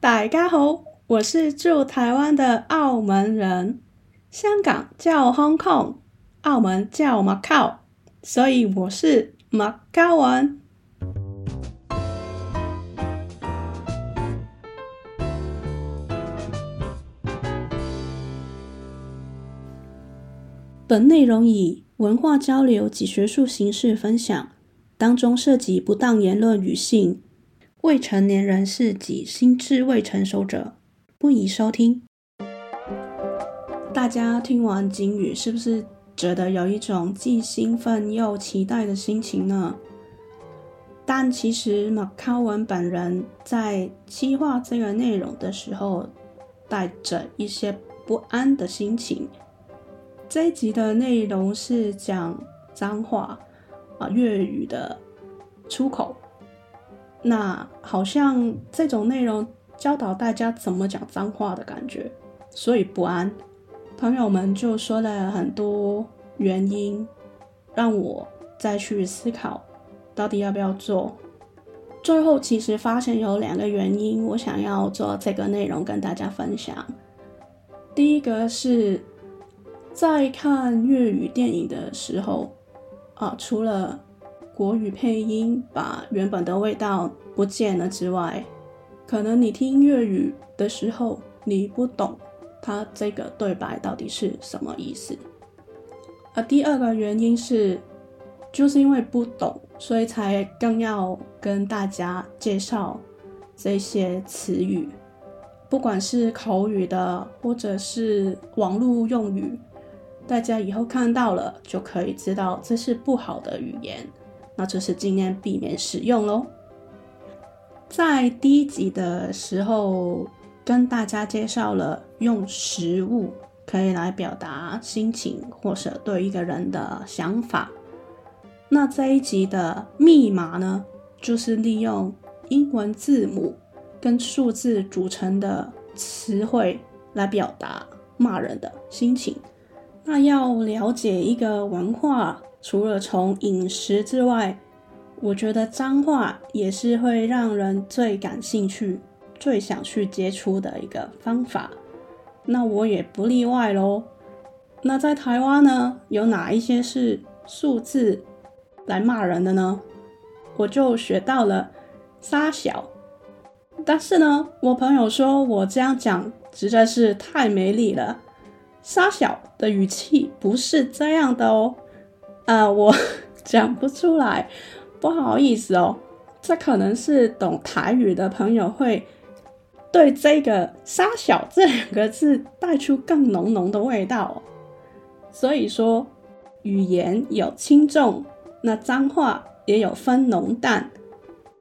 大家好，我是住台湾的澳门人。香港叫 Hong Kong，澳门叫 Macau，所以我是马高文。本内容以文化交流及学术形式分享，当中涉及不当言论与性、未成年人士及心智未成熟者，不宜收听。大家听完警语，是不是觉得有一种既兴奋又期待的心情呢？但其实马考文本人在企划这个内容的时候，带着一些不安的心情。这一集的内容是讲脏话啊，粤语的出口。那好像这种内容教导大家怎么讲脏话的感觉，所以不安。朋友们就说了很多原因，让我再去思考到底要不要做。最后其实发现有两个原因，我想要做这个内容跟大家分享。第一个是。在看粤语电影的时候，啊，除了国语配音把原本的味道不见了之外，可能你听粤语的时候，你不懂它这个对白到底是什么意思。而第二个原因是，就是因为不懂，所以才更要跟大家介绍这些词语，不管是口语的，或者是网络用语。大家以后看到了就可以知道这是不好的语言，那就是尽量避免使用喽。在第一集的时候，跟大家介绍了用食物可以来表达心情或者对一个人的想法。那这一集的密码呢，就是利用英文字母跟数字组成的词汇来表达骂人的心情。那要了解一个文化，除了从饮食之外，我觉得脏话也是会让人最感兴趣、最想去接触的一个方法。那我也不例外喽。那在台湾呢，有哪一些是数字来骂人的呢？我就学到了沙小，但是呢，我朋友说我这样讲实在是太没力了。沙小的语气不是这样的哦，呃，我 讲不出来，不好意思哦。这可能是懂台语的朋友会对这个“杀小”这两个字带出更浓浓的味道哦。所以说，语言有轻重，那脏话也有分浓淡。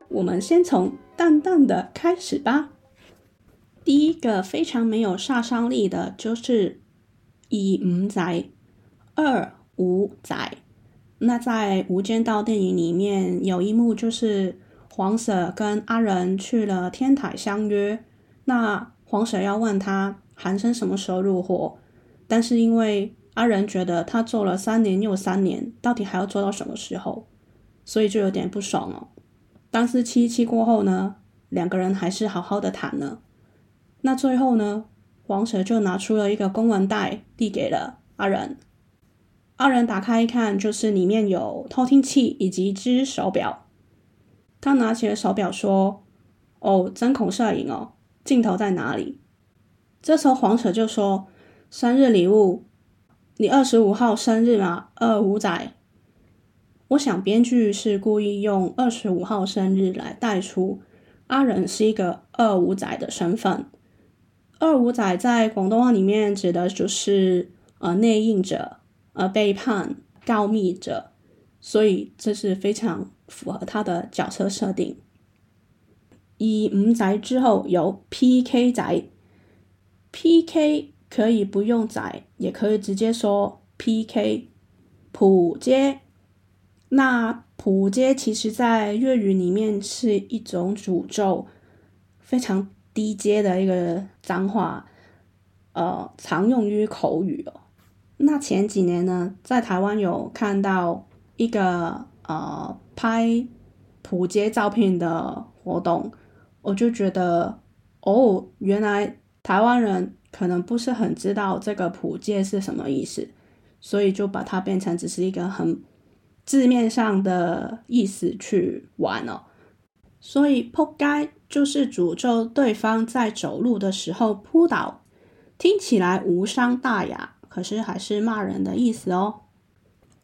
我们先从淡淡的开始吧。第一个非常没有杀伤力的就是。一五仔，二五仔。那在《无间道》电影里面有一幕，就是黄 Sir 跟阿仁去了天台相约。那黄 Sir 要问他韩生什么时候入伙，但是因为阿仁觉得他做了三年又三年，到底还要做到什么时候，所以就有点不爽哦。但是七七过后呢，两个人还是好好的谈了。那最后呢？黄 Sir 就拿出了一个公文袋，递给了阿仁。阿仁打开一看，就是里面有偷听器以及一只手表。他拿起了手表，说：“哦，针孔摄影哦，镜头在哪里？”这时候黄舍就说：“生日礼物，你二十五号生日嘛，二五仔。”我想编剧是故意用二十五号生日来带出阿仁是一个二五仔的身份。二五仔在广东话里面指的就是呃内应者、而背叛、告密者，所以这是非常符合他的角色设定。以五仔之后有 PK 仔，PK 可以不用仔，也可以直接说 PK。普街，那普街其实在粤语里面是一种诅咒，非常。低阶的一个脏话，呃，常用于口语哦。那前几年呢，在台湾有看到一个呃拍普街照片的活动，我就觉得哦，原来台湾人可能不是很知道这个普街是什么意思，所以就把它变成只是一个很字面上的意思去玩哦。所以扑街就是诅咒对方在走路的时候扑倒，听起来无伤大雅，可是还是骂人的意思哦。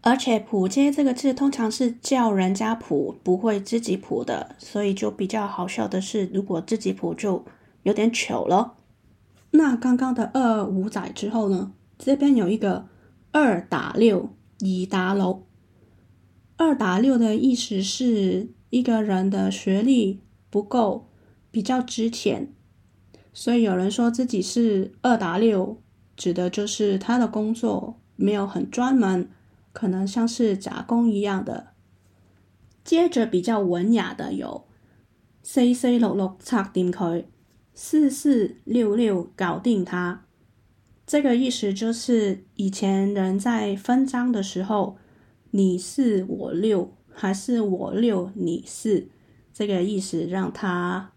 而且“普街”这个字通常是叫人家普，不会自己普的，所以就比较好笑的是，如果自己普就有点糗了。那刚刚的二五仔之后呢？这边有一个二打六，以打楼。二打六的意思是一个人的学历不够，比较值钱，所以有人说自己是二打六，指的就是他的工作没有很专门。可能像是杂工一样的。接着比较文雅的有四四六六拆掂佢，四四六六搞定他。这个意思就是以前人在分赃的时候，你四我六，还是我六你四，这个意思让他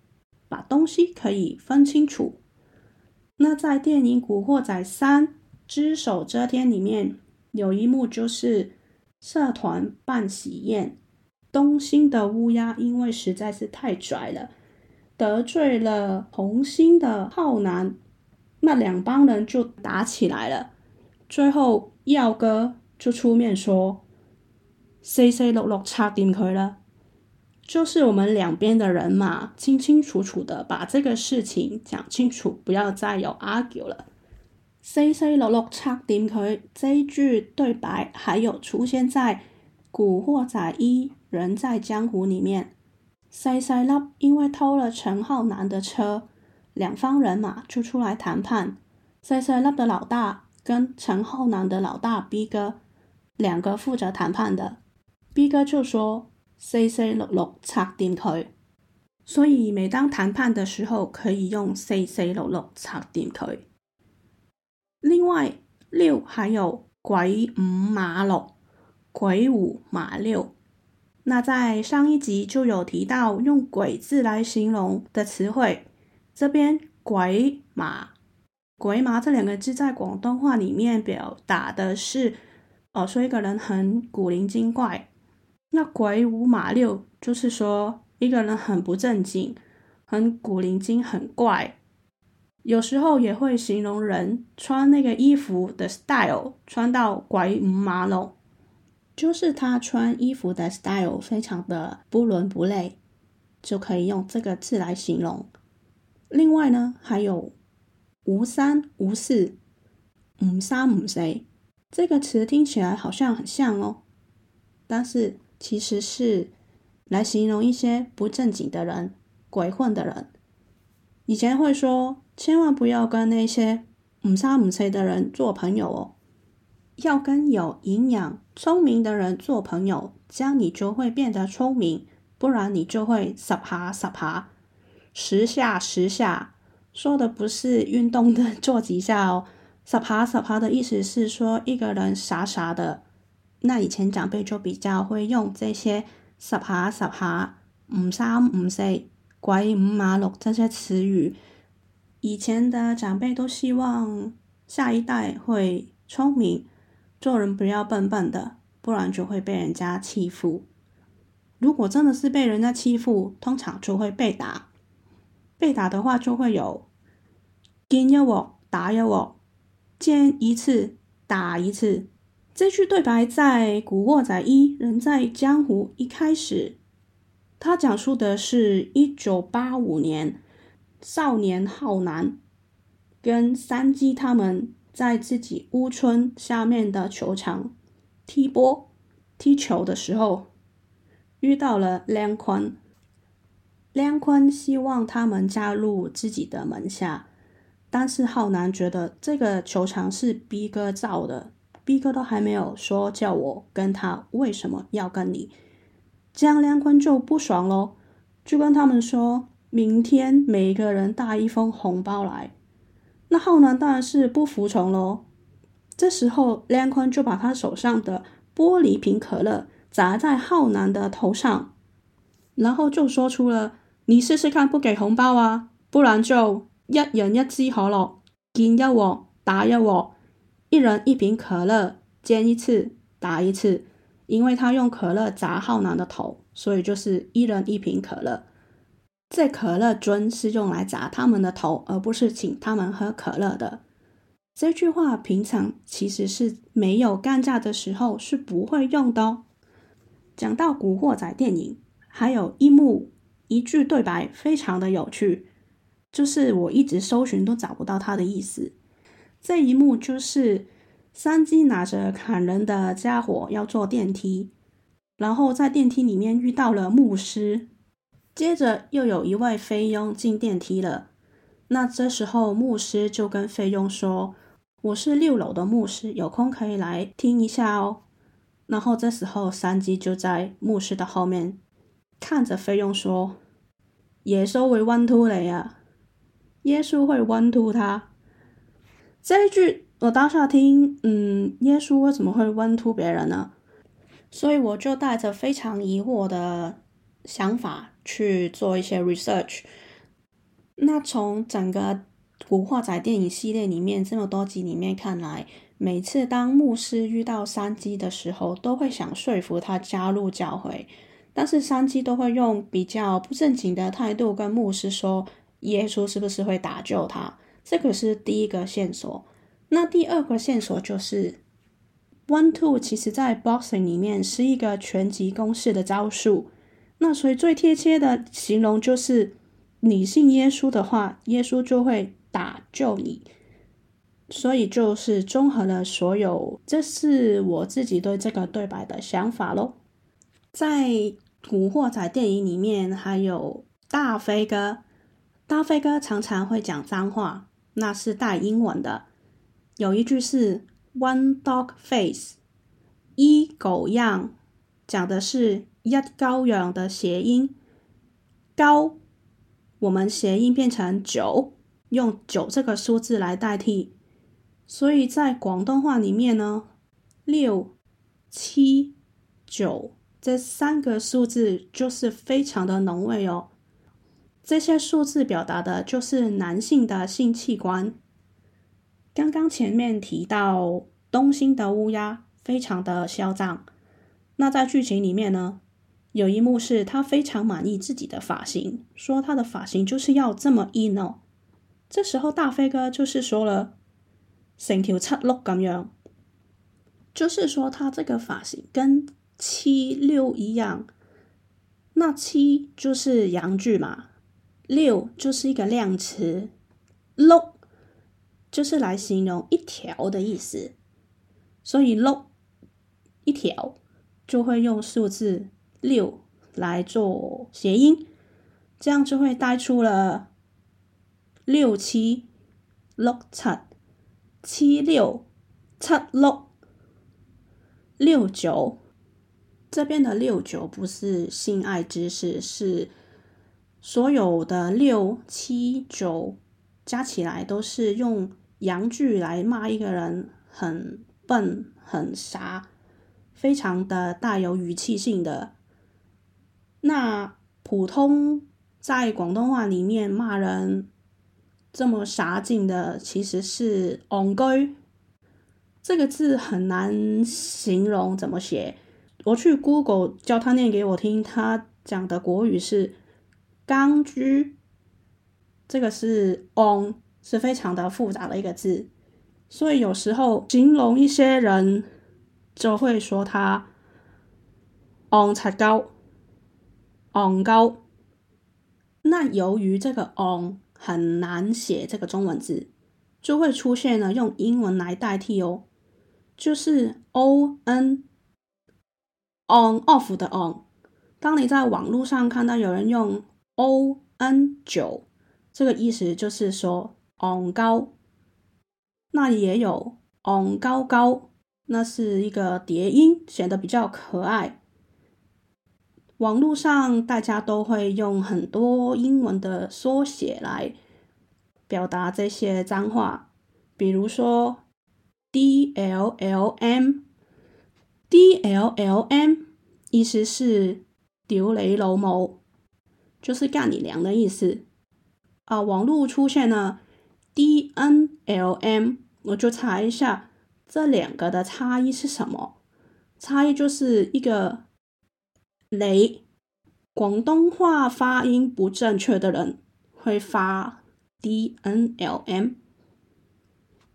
把东西可以分清楚。那在电影《古惑仔三只手遮天》里面。有一幕就是社团办喜宴，东兴的乌鸦因为实在是太拽了，得罪了红星的浩南，那两帮人就打起来了。最后耀哥就出面说：“四四六六拆掂佢了，就是我们两边的人嘛，清清楚楚的把这个事情讲清楚，不要再有 argue 了。”四四六六拆掂佢，这一句对白还有出现在《古惑仔一人在江湖》里面。细细粒因为偷了陈浩南的车，两方人马就出来谈判。细细粒的老大跟陈浩南的老大 B 哥两个负责谈判的，B 哥就说四四六六拆掂佢，所以每当谈判的时候可以用四四六六拆掂佢。另外六还有鬼五马六，鬼五马六。那在上一集就有提到用鬼字来形容的词汇，这边鬼马鬼马这两个字在广东话里面表达的是哦，说一个人很古灵精怪。那鬼五马六就是说一个人很不正经，很古灵精，很怪。有时候也会形容人穿那个衣服的 style 穿到鬼五马六，就是他穿衣服的 style 非常的不伦不类，就可以用这个字来形容。另外呢，还有无三无四、五三五四，这个词听起来好像很像哦，但是其实是来形容一些不正经的人、鬼混的人。以前会说。千万不要跟那些唔三唔四的人做朋友哦，要跟有营养、聪明的人做朋友，这样你就会变得聪明，不然你就会傻爬傻爬，十下十下。说的不是运动的做几下哦，傻爬傻爬的意思是说一个人傻傻的。那以前长辈就比较会用这些十下十下、五三五四、鬼五马六这些词语。以前的长辈都希望下一代会聪明，做人不要笨笨的，不然就会被人家欺负。如果真的是被人家欺负，通常就会被打。被打的话，就会有见一镬打一镬，见一次打一次。这句对白在《古惑仔一人在江湖》一开始，他讲述的是一九八五年。少年浩南跟三鸡他们在自己屋村下面的球场踢波踢球的时候，遇到了梁坤。梁坤希望他们加入自己的门下，但是浩南觉得这个球场是 B 哥造的，B 哥都还没有说叫我跟他，为什么要跟你？这样梁坤就不爽喽，就跟他们说。明天每个人带一封红包来，那浩南当然是不服从喽。这时候，梁坤就把他手上的玻璃瓶可乐砸在浩南的头上，然后就说出了：“你试试看，不给红包啊，不然就一人一支可乐，见一镬打一镬，一人一瓶可乐，见一次打一次。因为他用可乐砸浩南的头，所以就是一人一瓶可乐。这可乐樽是用来砸他们的头，而不是请他们喝可乐的。这句话平常其实是没有干架的时候是不会用的哦。讲到《古惑仔》电影，还有一幕一句对白非常的有趣，就是我一直搜寻都找不到它的意思。这一幕就是。山鸡拿着砍人的家伙要坐电梯，然后在电梯里面遇到了牧师，接着又有一位菲佣进电梯了。那这时候牧师就跟菲佣说：“我是六楼的牧师，有空可以来听一下哦。”然后这时候山鸡就在牧师的后面看着菲佣说：“耶稣会 one two 你啊，耶稣会 one two 他。”这一句。我当下听，嗯，耶稣为什么会 one two 别人呢？所以我就带着非常疑惑的想法去做一些 research。那从整个古惑仔电影系列里面这么多集里面看来，每次当牧师遇到山鸡的时候，都会想说服他加入教会，但是山鸡都会用比较不正经的态度跟牧师说，耶稣是不是会打救他？这个是第一个线索。那第二个线索就是，One Two 其实在 Boxing 里面是一个拳击公式的招数。那所以最贴切的形容就是，你信耶稣的话，耶稣就会打救你。所以就是综合了所有，这是我自己对这个对白的想法喽。在古惑仔电影里面，还有大飞哥，大飞哥常常会讲脏话，那是带英文的。有一句是 “one dog face”，一狗样，讲的是一羔羊的谐音。高，我们谐音变成九，用九这个数字来代替。所以在广东话里面呢，六、七、九这三个数字就是非常的浓味哦。这些数字表达的就是男性的性器官。刚刚前面提到东兴的乌鸦非常的嚣张，那在剧情里面呢，有一幕是他非常满意自己的发型，说他的发型就是要这么硬哦。这时候大飞哥就是说了，成条七碌咁样，就是说他这个发型跟七六一样，那七就是阳具嘛，六就是一个量词，碌。就是来形容一条的意思，所以六一条就会用数字六来做谐音，这样就会带出了六七六七七六七六六九。这边的六九不是性爱知识，是所有的六七九加起来都是用。阳具来骂一个人很笨、很傻，非常的带有语气性的。那普通在广东话里面骂人这么傻劲的，其实是“戆居”这个字很难形容怎么写。我去 Google 叫他念给我听，他讲的国语是“刚居”，这个是“ on，”。是非常的复杂的一个字，所以有时候形容一些人就会说他“ on 才高，on 高”。那由于这个“ on ”很难写这个中文字，就会出现了用英文来代替哦，就是 “o n on off” 的 “on”。当你在网络上看到有人用 “o n 九”，这个意思就是说。昂高，那也有昂高高，那是一个叠音，显得比较可爱。网络上大家都会用很多英文的缩写来表达这些脏话，比如说 D L L M，D L L M 意思是丢雷楼某，就是干你娘的意思。啊，网络出现了 D N L M，我就查一下这两个的差异是什么。差异就是一个雷，广东话发音不正确的人会发 D N L M，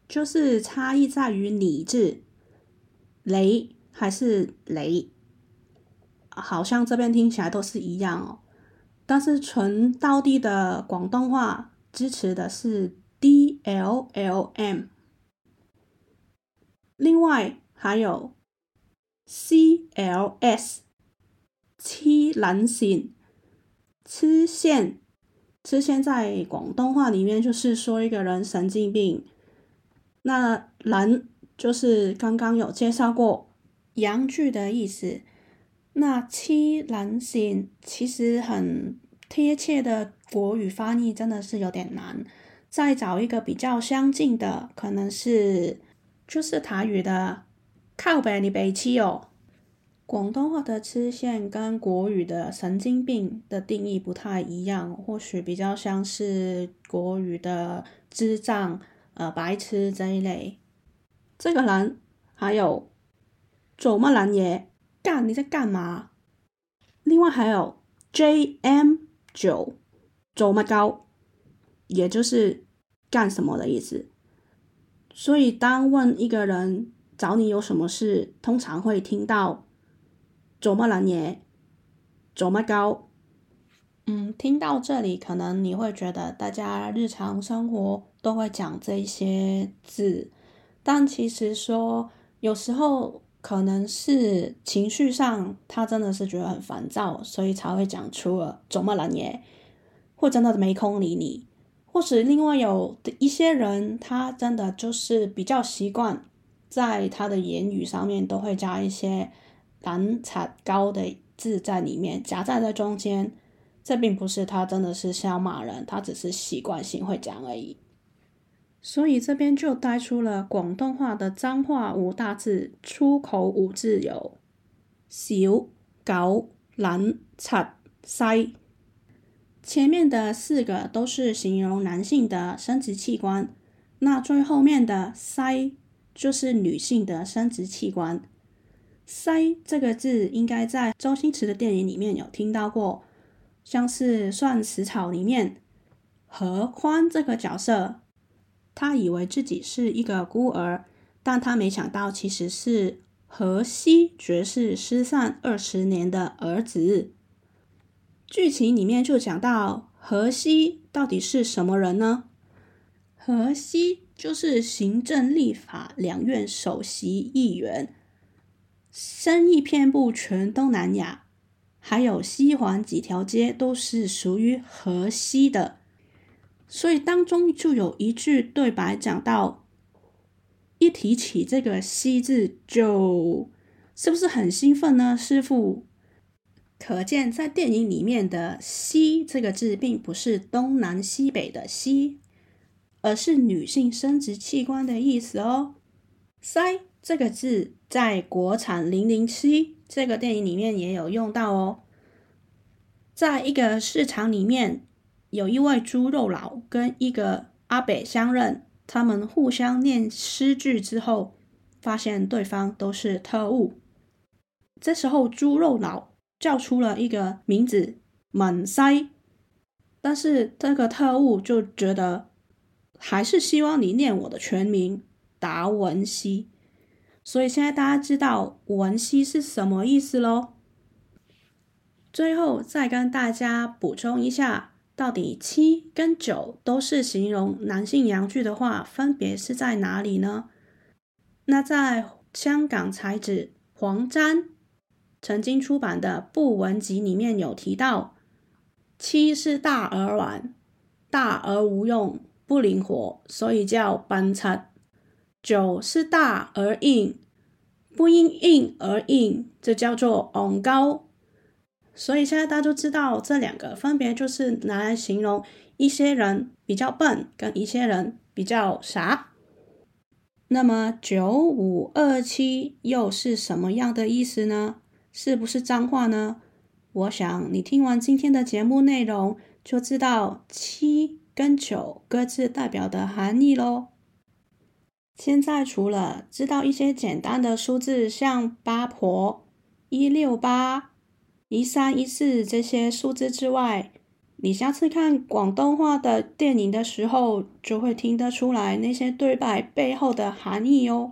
就是差异在于你字，雷还是雷，好像这边听起来都是一样哦。但是纯道地的广东话支持的是 D L L M，另外还有 C L S，黐撚线，黐线，痴线在广东话里面就是说一个人神经病。那蓝就是刚刚有介绍过阳具的意思。那黐撚线其实很贴切的国语翻译真的是有点难，再找一个比较相近的，可能是就是台语的靠北你北七哦。广东话的黐线跟国语的神经病的定义不太一样，或许比较像是国语的智障、呃白痴这一类。这个人还有做乜撚嘢？干，你在干嘛？另外还有 J M 九做乜高，也就是干什么的意思。所以当问一个人找你有什么事，通常会听到做乜撚嘢，做乜高。嗯，听到这里，可能你会觉得大家日常生活都会讲这些字，但其实说有时候。可能是情绪上，他真的是觉得很烦躁，所以才会讲出了“怎么了耶”，或真的没空理你，或是另外有的一些人，他真的就是比较习惯在他的言语上面都会加一些“懒惨高”的字在里面，夹在在中间。这并不是他真的是想骂人，他只是习惯性会讲而已。所以这边就带出了广东话的脏话五大字，出口五字有小、狗、撚、柒、西。前面的四个都是形容男性的生殖器官，那最后面的塞就是女性的生殖器官。塞这个字应该在周星驰的电影里面有听到过，像是《算死草》里面何欢这个角色。他以为自己是一个孤儿，但他没想到其实是荷西爵士失散二十年的儿子。剧情里面就讲到荷西到底是什么人呢？荷西就是行政立法两院首席议员，生意遍布全东南亚，还有西环几条街都是属于荷西的。所以当中就有一句对白讲到，一提起这个“西”字，就是不是很兴奋呢？师傅，可见在电影里面的“西”这个字，并不是东南西北的“西”，而是女性生殖器官的意思哦。“塞”这个字在国产《零零七》这个电影里面也有用到哦，在一个市场里面。有一位猪肉佬跟一个阿北相认，他们互相念诗句之后，发现对方都是特务。这时候猪肉佬叫出了一个名字“文西”，但是这个特务就觉得还是希望你念我的全名达文西。所以现在大家知道“文西”是什么意思喽？最后再跟大家补充一下。到底七跟九都是形容男性阳具的话，分别是在哪里呢？那在香港才子黄沾曾经出版的《不文集》里面有提到，七是大而软，大而无用，不灵活，所以叫班插；九是大而硬，不因硬而硬，这叫做昂高。所以现在大家都知道，这两个分别就是拿来形容一些人比较笨，跟一些人比较傻。那么九五二七又是什么样的意思呢？是不是脏话呢？我想你听完今天的节目内容，就知道七跟九各自代表的含义喽。现在除了知道一些简单的数字，像八婆、一六八、一三一四这些数字之外，你下次看广东话的电影的时候，就会听得出来那些对白背后的含义哦。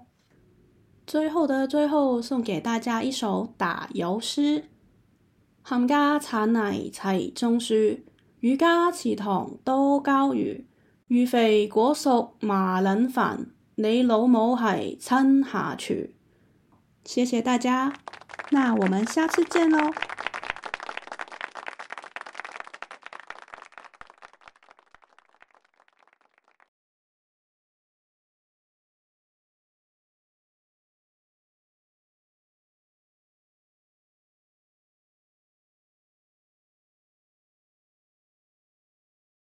最后的最后，送给大家一首打油诗：冚家铲泥齐种树，渔家池塘多胶鱼，鱼肥果熟麻撚烦，你老母系亲下厨。谢谢大家，那我们下次见喽。